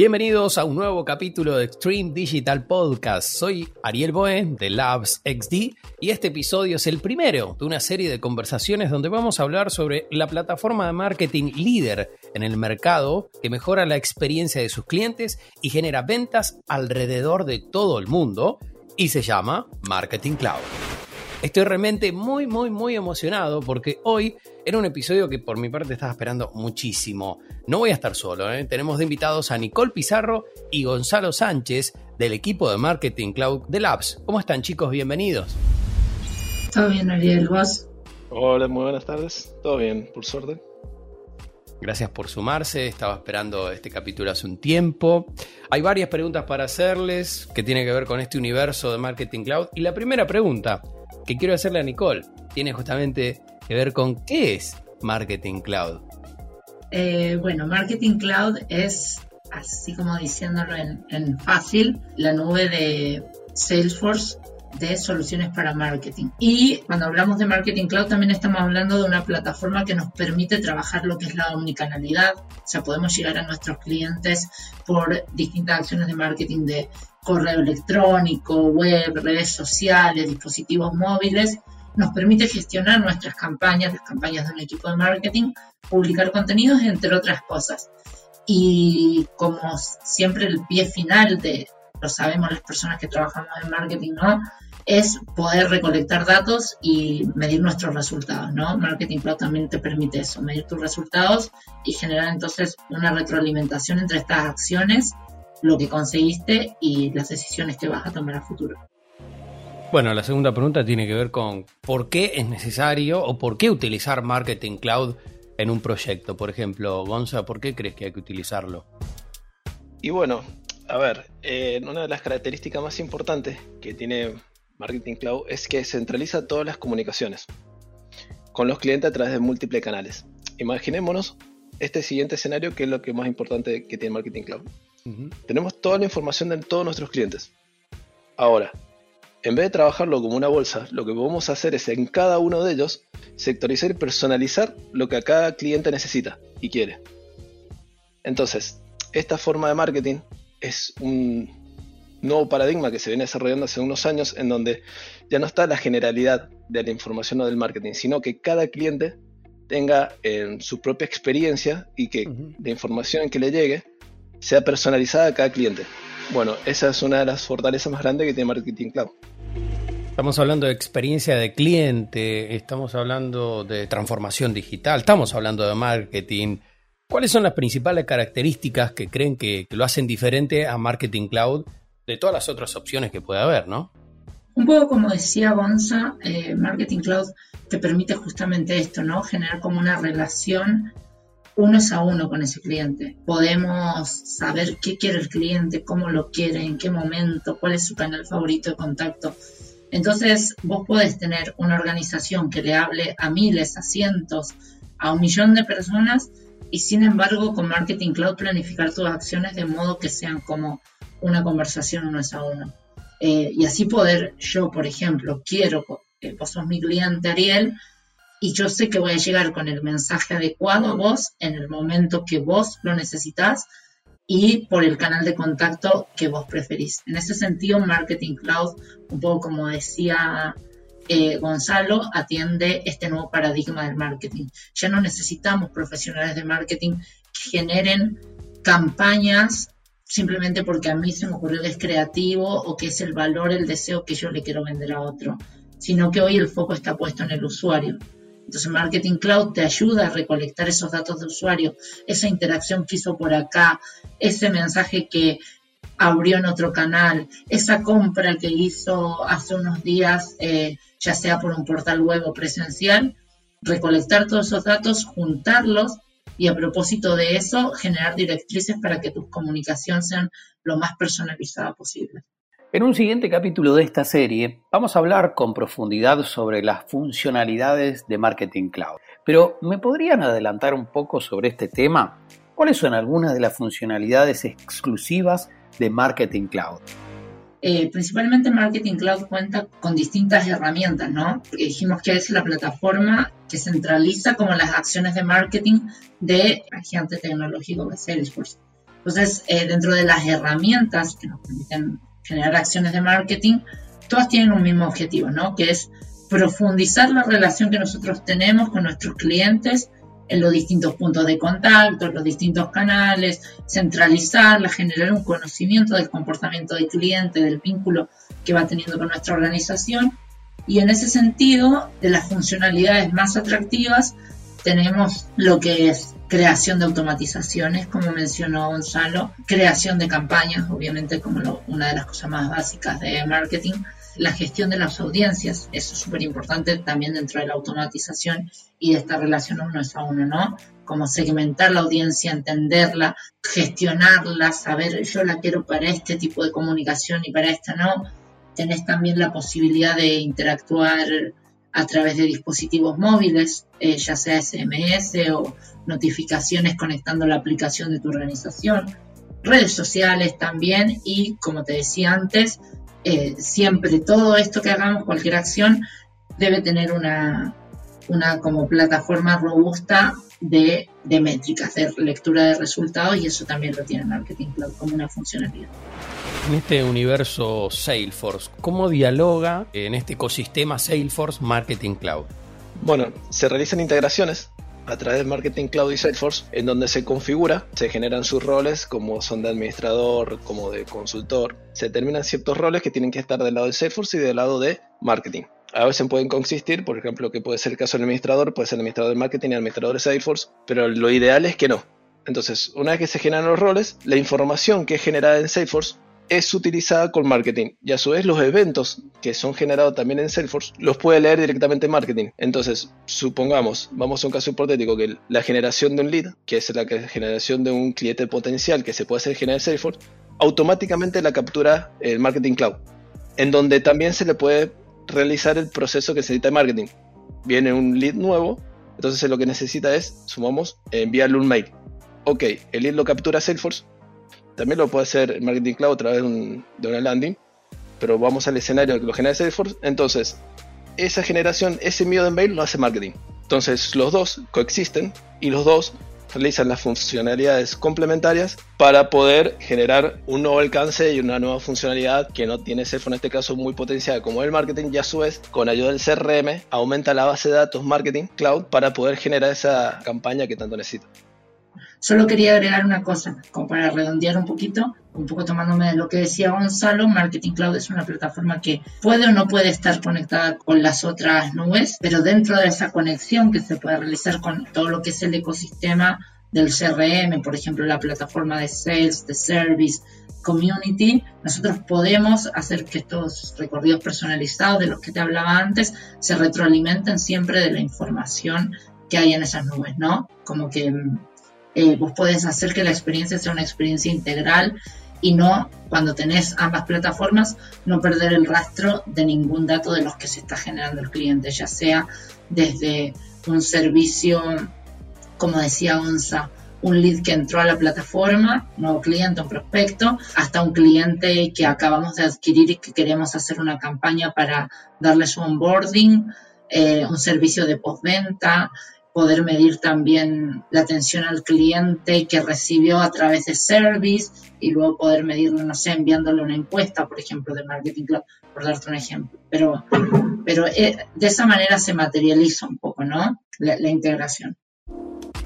Bienvenidos a un nuevo capítulo de Extreme Digital Podcast. Soy Ariel Boen de Labs XD y este episodio es el primero de una serie de conversaciones donde vamos a hablar sobre la plataforma de marketing líder en el mercado que mejora la experiencia de sus clientes y genera ventas alrededor de todo el mundo y se llama Marketing Cloud. Estoy realmente muy, muy, muy emocionado porque hoy era un episodio que por mi parte estaba esperando muchísimo. No voy a estar solo, ¿eh? tenemos de invitados a Nicole Pizarro y Gonzalo Sánchez del equipo de Marketing Cloud de Labs. ¿Cómo están chicos? Bienvenidos. Todo bien, Ariel, ¿vos? Hola, muy buenas tardes. Todo bien, por suerte. Gracias por sumarse, estaba esperando este capítulo hace un tiempo. Hay varias preguntas para hacerles que tienen que ver con este universo de Marketing Cloud. Y la primera pregunta, que quiero hacerle a Nicole tiene justamente que ver con qué es Marketing Cloud. Eh, bueno, Marketing Cloud es, así como diciéndolo en fácil, la nube de Salesforce de soluciones para marketing. Y cuando hablamos de Marketing Cloud también estamos hablando de una plataforma que nos permite trabajar lo que es la omnicanalidad. O sea, podemos llegar a nuestros clientes por distintas acciones de marketing de correo electrónico, web, redes sociales, dispositivos móviles. Nos permite gestionar nuestras campañas, las campañas de un equipo de marketing, publicar contenidos, entre otras cosas. Y como siempre el pie final de, lo sabemos las personas que trabajamos en marketing, ¿no? Es poder recolectar datos y medir nuestros resultados, ¿no? Marketing Cloud también te permite eso, medir tus resultados y generar entonces una retroalimentación entre estas acciones, lo que conseguiste y las decisiones que vas a tomar a futuro. Bueno, la segunda pregunta tiene que ver con por qué es necesario o por qué utilizar Marketing Cloud en un proyecto. Por ejemplo, Gonza, ¿por qué crees que hay que utilizarlo? Y bueno, a ver, eh, una de las características más importantes que tiene Marketing Cloud es que centraliza todas las comunicaciones con los clientes a través de múltiples canales. Imaginémonos este siguiente escenario que es lo que más importante que tiene Marketing Cloud. Tenemos toda la información de todos nuestros clientes. Ahora, en vez de trabajarlo como una bolsa, lo que podemos hacer es en cada uno de ellos sectorizar y personalizar lo que a cada cliente necesita y quiere. Entonces, esta forma de marketing es un nuevo paradigma que se viene desarrollando hace unos años en donde ya no está la generalidad de la información o del marketing, sino que cada cliente tenga en su propia experiencia y que la información que le llegue sea personalizada a cada cliente. Bueno, esa es una de las fortalezas más grandes que tiene Marketing Cloud. Estamos hablando de experiencia de cliente, estamos hablando de transformación digital, estamos hablando de marketing, ¿Cuáles son las principales características que creen que, lo hacen diferente a Marketing Cloud de todas las otras opciones que puede haber, no? Un poco como decía Gonza, eh, Marketing Cloud te permite justamente esto, ¿no? Generar como una relación uno es a uno con ese cliente. Podemos saber qué quiere el cliente, cómo lo quiere, en qué momento, cuál es su canal favorito de contacto. Entonces, vos podés tener una organización que le hable a miles, a cientos, a un millón de personas y sin embargo con Marketing Cloud planificar tus acciones de modo que sean como una conversación uno es a uno. Eh, y así poder, yo por ejemplo, quiero, que vos sos mi cliente Ariel, y yo sé que voy a llegar con el mensaje adecuado a vos en el momento que vos lo necesitas y por el canal de contacto que vos preferís. En ese sentido, Marketing Cloud, un poco como decía eh, Gonzalo atiende este nuevo paradigma del marketing. Ya no necesitamos profesionales de marketing que generen campañas simplemente porque a mí se me ocurrió que es creativo o que es el valor, el deseo que yo le quiero vender a otro, sino que hoy el foco está puesto en el usuario. Entonces Marketing Cloud te ayuda a recolectar esos datos de usuario, esa interacción que hizo por acá, ese mensaje que abrió en otro canal, esa compra que hizo hace unos días, eh, ya sea por un portal web o presencial, recolectar todos esos datos, juntarlos y a propósito de eso, generar directrices para que tus comunicaciones sean lo más personalizadas posible. En un siguiente capítulo de esta serie vamos a hablar con profundidad sobre las funcionalidades de Marketing Cloud. Pero ¿me podrían adelantar un poco sobre este tema? ¿Cuáles son algunas de las funcionalidades exclusivas de Marketing Cloud? Eh, principalmente Marketing Cloud cuenta con distintas herramientas, ¿no? Dijimos que es la plataforma que centraliza como las acciones de marketing de gigante tecnológico de Salesforce. Entonces, eh, dentro de las herramientas que nos permiten generar acciones de marketing, todas tienen un mismo objetivo, ¿no? Que es profundizar la relación que nosotros tenemos con nuestros clientes en los distintos puntos de contacto, en los distintos canales, centralizarla, generar un conocimiento del comportamiento del cliente, del vínculo que va teniendo con nuestra organización. Y en ese sentido, de las funcionalidades más atractivas, tenemos lo que es creación de automatizaciones, como mencionó Gonzalo, creación de campañas, obviamente como una de las cosas más básicas de marketing, la gestión de las audiencias, eso es súper importante también dentro de la automatización y de esta relación uno es a uno, ¿no? Como segmentar la audiencia, entenderla, gestionarla, saber yo la quiero para este tipo de comunicación y para esta no. Tenés también la posibilidad de interactuar a través de dispositivos móviles, eh, ya sea SMS o notificaciones conectando la aplicación de tu organización, redes sociales también y, como te decía antes, eh, siempre todo esto que hagamos, cualquier acción, debe tener una, una como plataforma robusta de, de, métricas, de lectura de resultados y eso también lo tiene Marketing Cloud como una funcionalidad. En este universo Salesforce, ¿cómo dialoga en este ecosistema Salesforce Marketing Cloud? Bueno, se realizan integraciones a través de Marketing Cloud y Salesforce, en donde se configura, se generan sus roles como son de administrador, como de consultor, se determinan ciertos roles que tienen que estar del lado de Salesforce y del lado de marketing. A veces pueden consistir, por ejemplo, que puede ser el caso del administrador, puede ser el administrador de marketing el administrador de Salesforce, pero lo ideal es que no. Entonces, una vez que se generan los roles, la información que es generada en Salesforce es utilizada con marketing y a su vez los eventos que son generados también en Salesforce los puede leer directamente marketing. Entonces, supongamos, vamos a un caso hipotético que la generación de un lead, que es la generación de un cliente potencial que se puede hacer generar en Salesforce, automáticamente la captura el Marketing Cloud, en donde también se le puede realizar el proceso que necesita de marketing. Viene un lead nuevo, entonces lo que necesita es, sumamos, enviarle un mail. Ok, el lead lo captura Salesforce, también lo puede hacer el Marketing Cloud a través de, una landing, pero vamos al escenario que lo genera Salesforce. Entonces, esa generación, ese envío de mail lo hace marketing. Entonces, los dos coexisten y los dos realizan las funcionalidades complementarias para poder generar un nuevo alcance y una nueva funcionalidad que no tiene Salesforce en este caso muy potenciada como el marketing y a su vez con ayuda del CRM aumenta la base de datos marketing cloud para poder generar esa campaña que tanto necesita. Solo quería agregar una cosa, como para redondear un poquito, un poco tomándome de lo que decía Gonzalo, Marketing Cloud es una plataforma que puede o no puede estar conectada con las otras nubes, pero dentro de esa conexión que se puede realizar con todo lo que es el ecosistema del CRM, por ejemplo, la plataforma de sales, de service, community, nosotros podemos hacer que estos recorridos personalizados de los que te hablaba antes se retroalimenten siempre de la información que hay en esas nubes, ¿no? Como que eh, vos podés hacer que la experiencia sea una experiencia integral y no, cuando tenés ambas plataformas, no perder el rastro de ningún dato de los que se está generando el cliente, ya sea desde un servicio, como decía Gonza, un lead que entró a la plataforma, nuevo cliente, un prospecto, hasta un cliente que acabamos de adquirir y que queremos hacer una campaña para darle su onboarding, eh, un servicio de postventa, poder medir también la atención al cliente que recibió a través de service y luego poder medirlo, no sé, enviándole una encuesta, por ejemplo, de Marketing Cloud, por darte un ejemplo. Pero, pero eh, de esa manera se materializa un poco, ¿no? La, integración.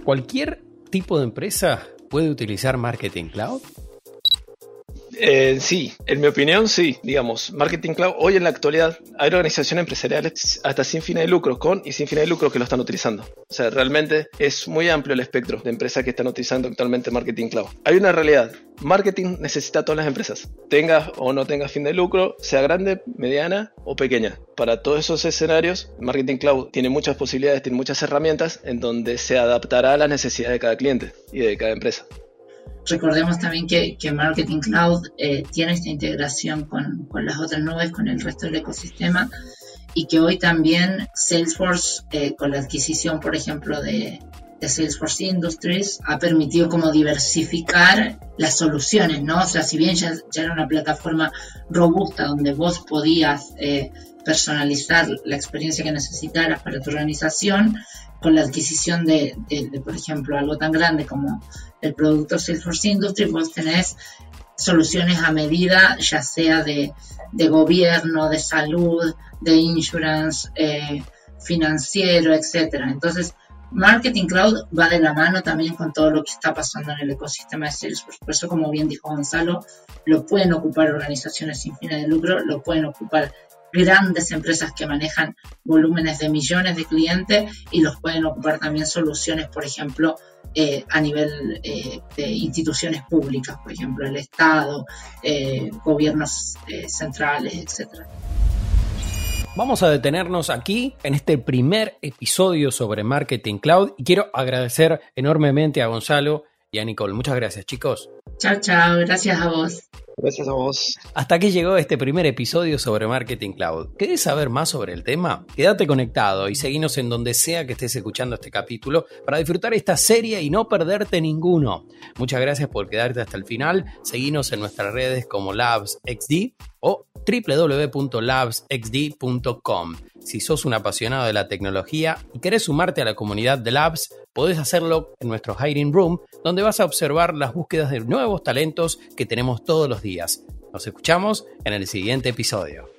¿Cualquier tipo de empresa puede utilizar Marketing Cloud? Eh, sí, en mi opinión sí, digamos, Marketing Cloud, hoy en la actualidad hay organizaciones empresariales hasta sin fines de lucro, con y sin fines de lucro que lo están utilizando. O sea, realmente es muy amplio el espectro de empresas que están utilizando actualmente Marketing Cloud. Hay una realidad, marketing necesita a todas las empresas, tenga o no tenga fin de lucro, sea grande, mediana o pequeña. Para todos esos escenarios, Marketing Cloud tiene muchas posibilidades, tiene muchas herramientas en donde se adaptará a las necesidades de cada cliente y de cada empresa. Recordemos también que, Marketing Cloud eh, tiene esta integración con, las otras nubes, con el resto del ecosistema y que hoy también Salesforce, eh, con la adquisición, por ejemplo, de, Salesforce Industries, ha permitido como diversificar las soluciones, ¿no? O sea, si bien ya, era una plataforma robusta donde vos podías eh, personalizar la experiencia que necesitaras para tu organización, con la adquisición de, por ejemplo, algo tan grande como el producto Salesforce Industry, vos tenés soluciones a medida, ya sea de, gobierno, de salud, de insurance, eh, financiero, etcétera. Entonces, Marketing Cloud va de la mano también con todo lo que está pasando en el ecosistema de Salesforce. Por eso, como bien dijo Gonzalo, lo pueden ocupar organizaciones sin fines de lucro, lo pueden ocupar grandes empresas que manejan volúmenes de millones de clientes y los pueden ocupar también soluciones, por ejemplo, eh, a nivel eh, de instituciones públicas, por ejemplo, el Estado, eh, gobiernos centrales, etcétera. Vamos a detenernos aquí en este primer episodio sobre Marketing Cloud y quiero agradecer enormemente a Gonzalo y a Nicole. Muchas gracias, chicos. Chao, chao. Gracias a vos. Gracias a vos. Hasta aquí llegó este primer episodio sobre Marketing Cloud. ¿Querés saber más sobre el tema? Quédate conectado y seguinos en donde sea que estés escuchando este capítulo para disfrutar esta serie y no perderte ninguno. Muchas gracias por quedarte hasta el final. Seguinos en nuestras redes como LabsXD o www.labsxd.com. Si sos un apasionado de la tecnología y querés sumarte a la comunidad de Labs, podés hacerlo en nuestro Hiring Room, donde vas a observar las búsquedas de nuevos talentos que tenemos todos los días. Nos escuchamos en el siguiente episodio.